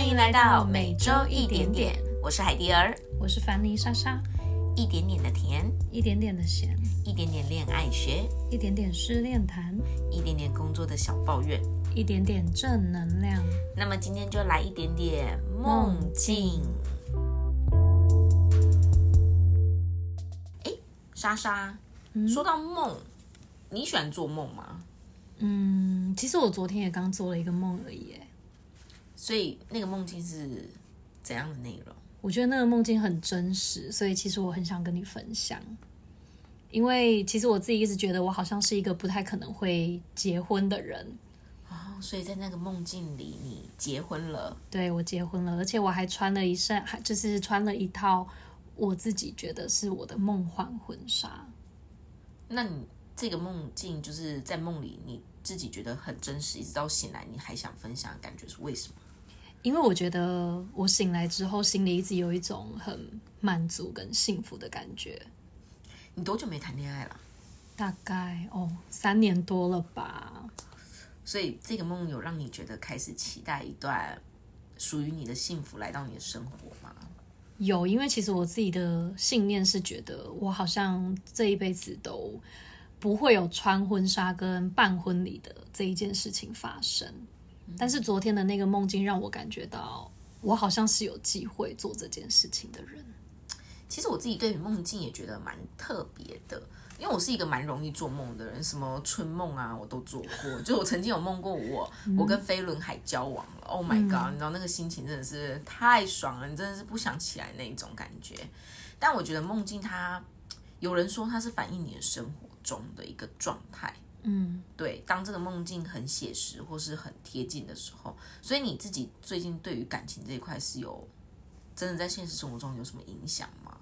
欢迎来到每周一点点，我是海蒂儿，我是凡妮莎莎，一点点的甜，一点点的咸，一点点恋爱学，一点点失恋谈，一点点工作的小抱怨，一点点正能量。那么今天就来一点点梦境。哎，莎莎，说到梦，你喜欢做梦吗？嗯，其实我昨天也刚做了一个梦而已，所以那个梦境是怎样的内容？我觉得那个梦境很真实，所以其实我很想跟你分享。因为其实我自己一直觉得我好像是一个不太可能会结婚的人哦，所以在那个梦境里你结婚了？对，我结婚了，而且我还穿了一身，还就是穿了一套我自己觉得是我的梦幻婚纱。那你这个梦境就是在梦里你？自己觉得很真实，一直到醒来你还想分享的感觉是为什么？因为我觉得我醒来之后心里一直有一种很满足跟幸福的感觉。你多久没谈恋爱了？大概哦三年多了吧。所以这个梦有让你觉得开始期待一段属于你的幸福来到你的生活吗？有，因为其实我自己的信念是觉得我好像这一辈子都。不会有穿婚纱跟办婚礼的这一件事情发生，但是昨天的那个梦境让我感觉到，我好像是有机会做这件事情的人。其实我自己对于梦境也觉得蛮特别的，因为我是一个蛮容易做梦的人，什么春梦啊我都做过。就我曾经有梦过我我跟飞轮海交往了，Oh my god！你知道那个心情真的是太爽了，你真的是不想起来那一种感觉。但我觉得梦境它，有人说它是反映你的生活。中的一个状态，嗯，对，当这个梦境很写实或是很贴近的时候，所以你自己最近对于感情这一块是有真的在现实生活中有什么影响吗？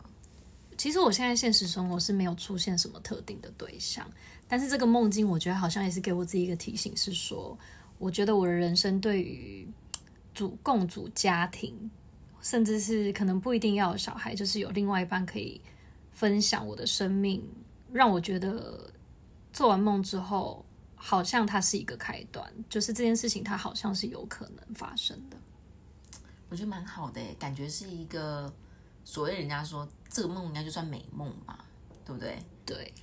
其实我现在现实生活是没有出现什么特定的对象，但是这个梦境我觉得好像也是给我自己一个提醒，是说我觉得我的人生对于主共主家庭，甚至是可能不一定要有小孩，就是有另外一半可以分享我的生命。让我觉得做完梦之后，好像它是一个开端，就是这件事情它好像是有可能发生的。我觉得蛮好的，感觉是一个所谓人家说这个梦应该就算美梦嘛，对不对？对，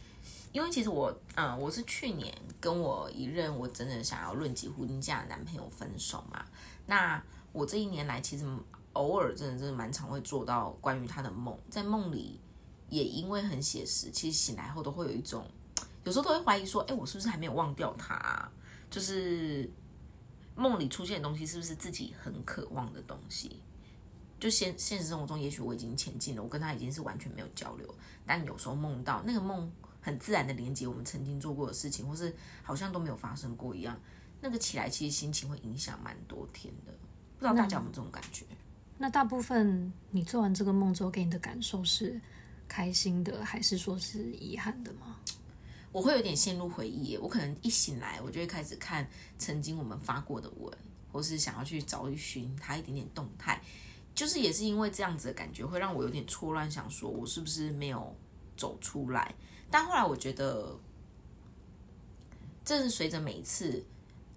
因为其实我，嗯，我是去年跟我一任我真的想要论及婚嫁的男朋友分手嘛。那我这一年来其实偶尔真的真的蛮常会做到关于他的梦，在梦里。也因为很写实，其实醒来后都会有一种，有时候都会怀疑说，哎，我是不是还没有忘掉他？就是梦里出现的东西，是不是自己很渴望的东西？就现现实生活中，也许我已经前进了，我跟他已经是完全没有交流，但有时候梦到那个梦，很自然的连接我们曾经做过的事情，或是好像都没有发生过一样，那个起来其实心情会影响蛮多天的。不知道大家有没有这种感觉？那大部分你做完这个梦之后，给你的感受是？开心的还是说是遗憾的吗？我会有点陷入回忆，我可能一醒来，我就会开始看曾经我们发过的文，或是想要去找一寻他一点点动态，就是也是因为这样子的感觉，会让我有点错乱，想说我是不是没有走出来？但后来我觉得，这是随着每一次。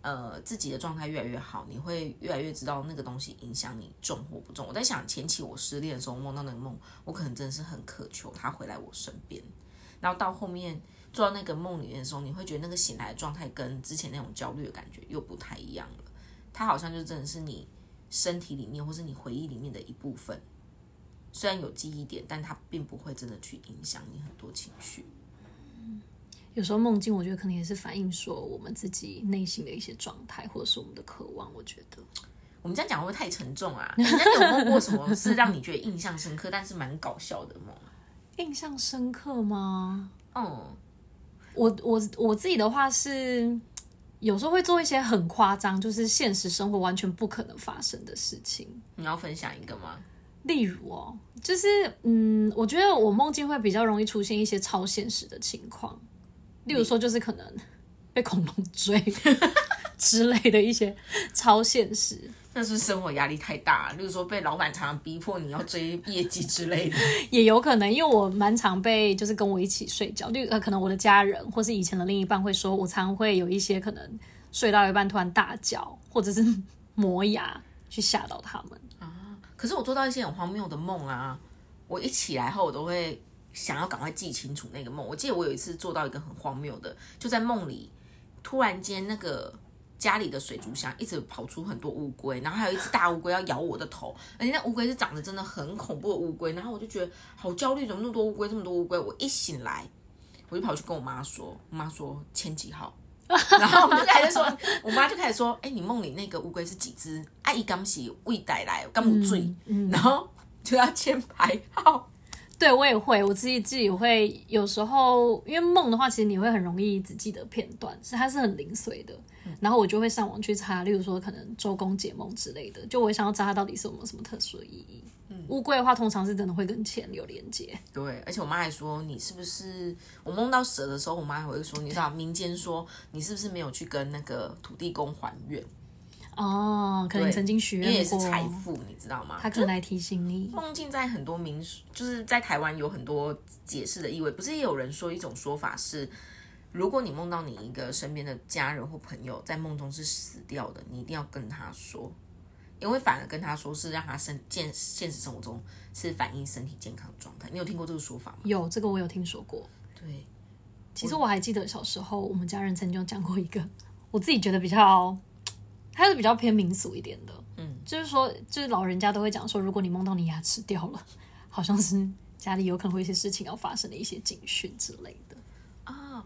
呃，自己的状态越来越好，你会越来越知道那个东西影响你重或不重。我在想前期我失恋的时候梦到那个梦，我可能真的是很渴求他回来我身边。然后到后面做到那个梦里面的时候，你会觉得那个醒来的状态跟之前那种焦虑的感觉又不太一样了。它好像就真的是你身体里面或是你回忆里面的一部分，虽然有记忆点，但它并不会真的去影响你很多情绪。有时候梦境，我觉得可能也是反映说我们自己内心的一些状态，或者是我们的渴望。我觉得我们这样讲会不会太沉重啊？你有梦过什么是让你觉得印象深刻，但是蛮搞笑的梦？印象深刻吗？嗯，我我我自己的话是有时候会做一些很夸张，就是现实生活完全不可能发生的事情。你要分享一个吗？例如哦，就是嗯，我觉得我梦境会比较容易出现一些超现实的情况。例如说，就是可能 被恐龙追 之类的一些超现实，那是生活压力太大。例如说，被老板常常逼迫你要追业绩之类的，也有可能。因为我蛮常被就是跟我一起睡觉，就呃可能我的家人或是以前的另一半会说，我常会有一些可能睡到一半突然大叫，或者是磨牙，去吓到他们啊。可是我做到一些很荒谬的梦啊，我一起来后我都会想要赶快记清楚那个梦。我记得我有一次做到一个很荒谬的，就在梦里，突然间那个家里的水族箱一直跑出很多乌龟，然后还有一只大乌龟要咬我的头，而且那乌龟是长得真的很恐怖的乌龟，然后我就觉得好焦虑，怎么那么多乌龟，这么多乌龟？我一醒来，我就跑去跟我妈说，我妈说千几号。然后我们就开始说，我妈就开始说：“哎、你梦里那个乌龟是几只？阿姨刚洗未带来，刚不醉，然后就要签排号。对我也会，我自己自己会有时候，因为梦的话，其实你会很容易只记得片段，是它是很零碎的。然后我就会上网去查，例如说可能周公解梦之类的，就我想要知道它到底是有没有什么特殊的意义。乌龟的话，通常是真的会跟钱有连接。对，而且我妈还说，你是不是我梦到蛇的时候，我妈还会说，你知道民间说你是不是没有去跟那个土地公还愿？哦，可能曾经许因为也是愿过，财富，你知道吗？他可能来提醒你。梦 境在很多民俗，就是在台湾有很多解释的意味。不是也有人说一种说法是，如果你梦到你一个身边的家人或朋友在梦中是死掉的，你一定要跟他说，因为反而跟他说是让他身健现实生活中是反映身体健康状态。你有听过这个说法吗？有这个我有听说过。对，其实我还记得小时候，我们家人曾经有讲过一个，我自己觉得比较，它是比较偏民俗一点的。嗯，就是说，就是老人家都会讲说，如果你梦到你牙齿掉了，好像是家里有可能会有一些事情要发生的一些警讯之类的啊。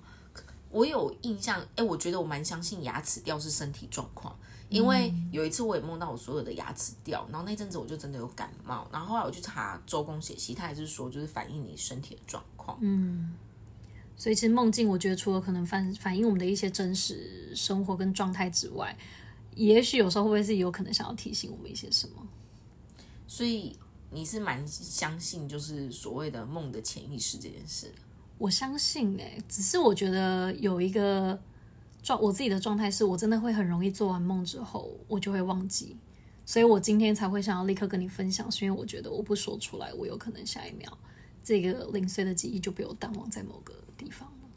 我有印象，哎，我觉得我蛮相信牙齿掉是身体状况，因为有一次我也梦到我所有的牙齿掉，然后那阵子我就真的有感冒，然后后来我去查周公解析，他也是说就是反映你身体的状况。嗯所以其实梦境，我觉得除了可能反反映我们的一些真实生活跟状态之外，也许有时候会不会是有可能想要提醒我们一些什么？所以你是蛮相信就是所谓的梦的潜意识这件事的。我相信哎、只是我觉得有一个状，我自己的状态是我真的会很容易做完梦之后，我就会忘记，所以我今天才会想要立刻跟你分享，是因为我觉得我不说出来，我有可能下一秒这个零碎的记忆就被我淡忘在某个地方了。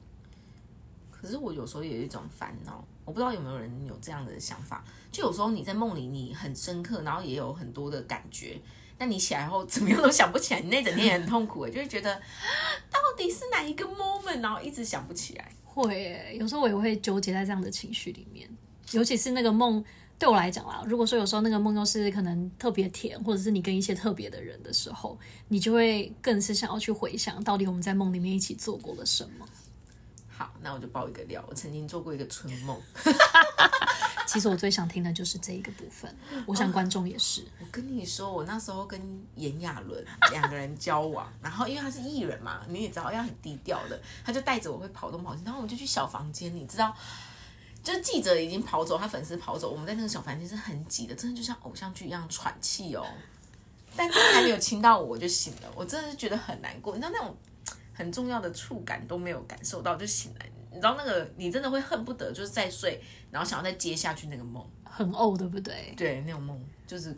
可是我有时候也有一种烦恼，我不知道有没有人有这样的想法，就有时候你在梦里你很深刻，然后也有很多的感觉，但你起来后 怎么样都想不起来，你那整天也很痛苦，就会觉得到底是哪一个 moment，然后一直想不起来。会，有时候我也会纠结在这样的情绪里面，尤其是那个梦。对我来讲啦，如果说有时候那个梦又是可能特别甜，或者是你跟一些特别的人的时候，你就会更是想要去回想，到底我们在梦里面一起做过了什么。好，那我就爆一个料，我曾经做过一个春梦。其实我最想听的就是这一个部分，我想观众也是。我跟你说，我那时候跟炎亚纶两个人交往，然后因为他是艺人嘛，你也知道要很低调的，他就带着我会跑东跑西，然后我们就去小房间，你知道，就是记者已经跑走，他粉丝跑走，我们在那个小房间是很挤的，真的就像偶像剧一样喘气哦。但他还没有亲到我，我就醒了，我真的是觉得很难过，你知道那种很重要的触感都没有感受到就醒来，你知道那个你真的会恨不得就是再睡，然后想要再接下去那个梦，很呕，对不对？对，那种梦就是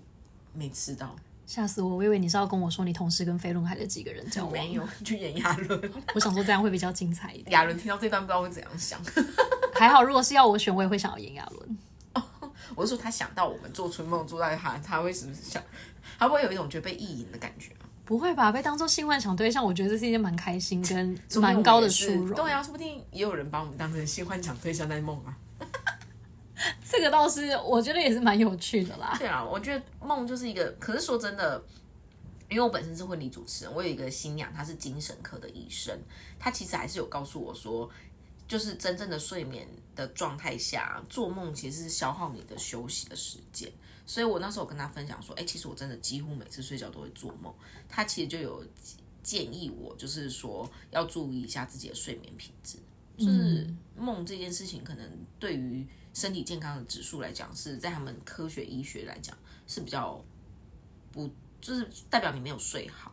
没吃到。吓死我！我以为你是要跟我说你同时跟飞轮海的几个人交往，没有，去演亚纶。我想说这样会比较精彩一点。亚纶听到这段不知道会怎样想。还好，如果是要我选，我也会想要演亚纶。我是说他想到我们做春梦做到他，他会是不是想，他会不会有一种觉得被意淫的感觉啊？不会吧？被当做性幻想对象，我觉得这是一件蛮开心跟蛮高的殊荣。对啊，说不定也有人把我们当成性幻想对象在梦啊。这个倒是我觉得也是蛮有趣的啦。对啊，我觉得梦就是一个，可是说真的，因为我本身是婚礼主持人，我有一个新娘，她是精神科的医生，她其实还是有告诉我说，就是真正的睡眠的状态下，做梦其实是消耗你的休息的时间。所以我那时候跟他分享说，哎，其实我真的几乎每次睡觉都会做梦。他其实就有建议我，就是说要注意一下自己的睡眠品质。就是梦这件事情，可能对于身体健康的指数来讲，是在他们科学医学来讲是比较不，就是代表你没有睡好。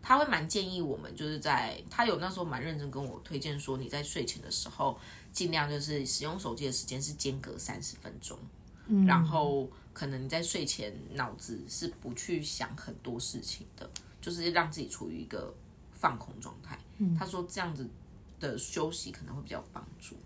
他会蛮建议我们，就是在他有那时候蛮认真跟我推荐说，你在睡前的时候，尽量就是使用手机的时间是间隔三十分钟，然后可能你在睡前脑子是不去想很多事情的，就是让自己处于一个放空状态。嗯他说这样子的休息可能会比较有帮助。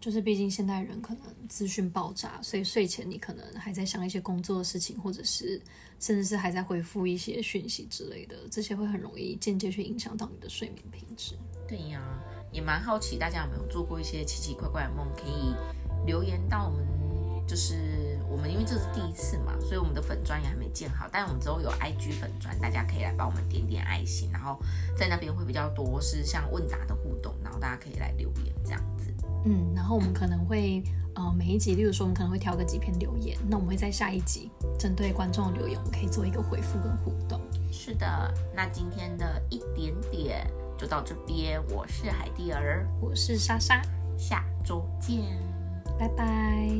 就是毕竟现代人可能资讯爆炸，所以睡前你可能还在想一些工作的事情，或者是甚至是还在回复一些讯息之类的，这些会很容易间接去影响到你的睡眠品质。对呀，也蛮好奇大家有没有做过一些奇奇怪怪的梦，可以留言到我们，就是我们因为这是第一次嘛，所以我们的粉砖也还没建好，但我们之后有 IG 粉砖，大家可以来帮我们点点爱心，然后在那边会比较多是像问答的互动，然后大家可以来留言这样子。嗯，然后我们可能会呃每一集，例如说我们可能会挑个几篇留言，那我们会在下一集针对观众的留言，我们可以做一个回复跟互动。是的，那今天的一点点就到这边，我是海蒂儿，我是莎莎，下周见，拜拜。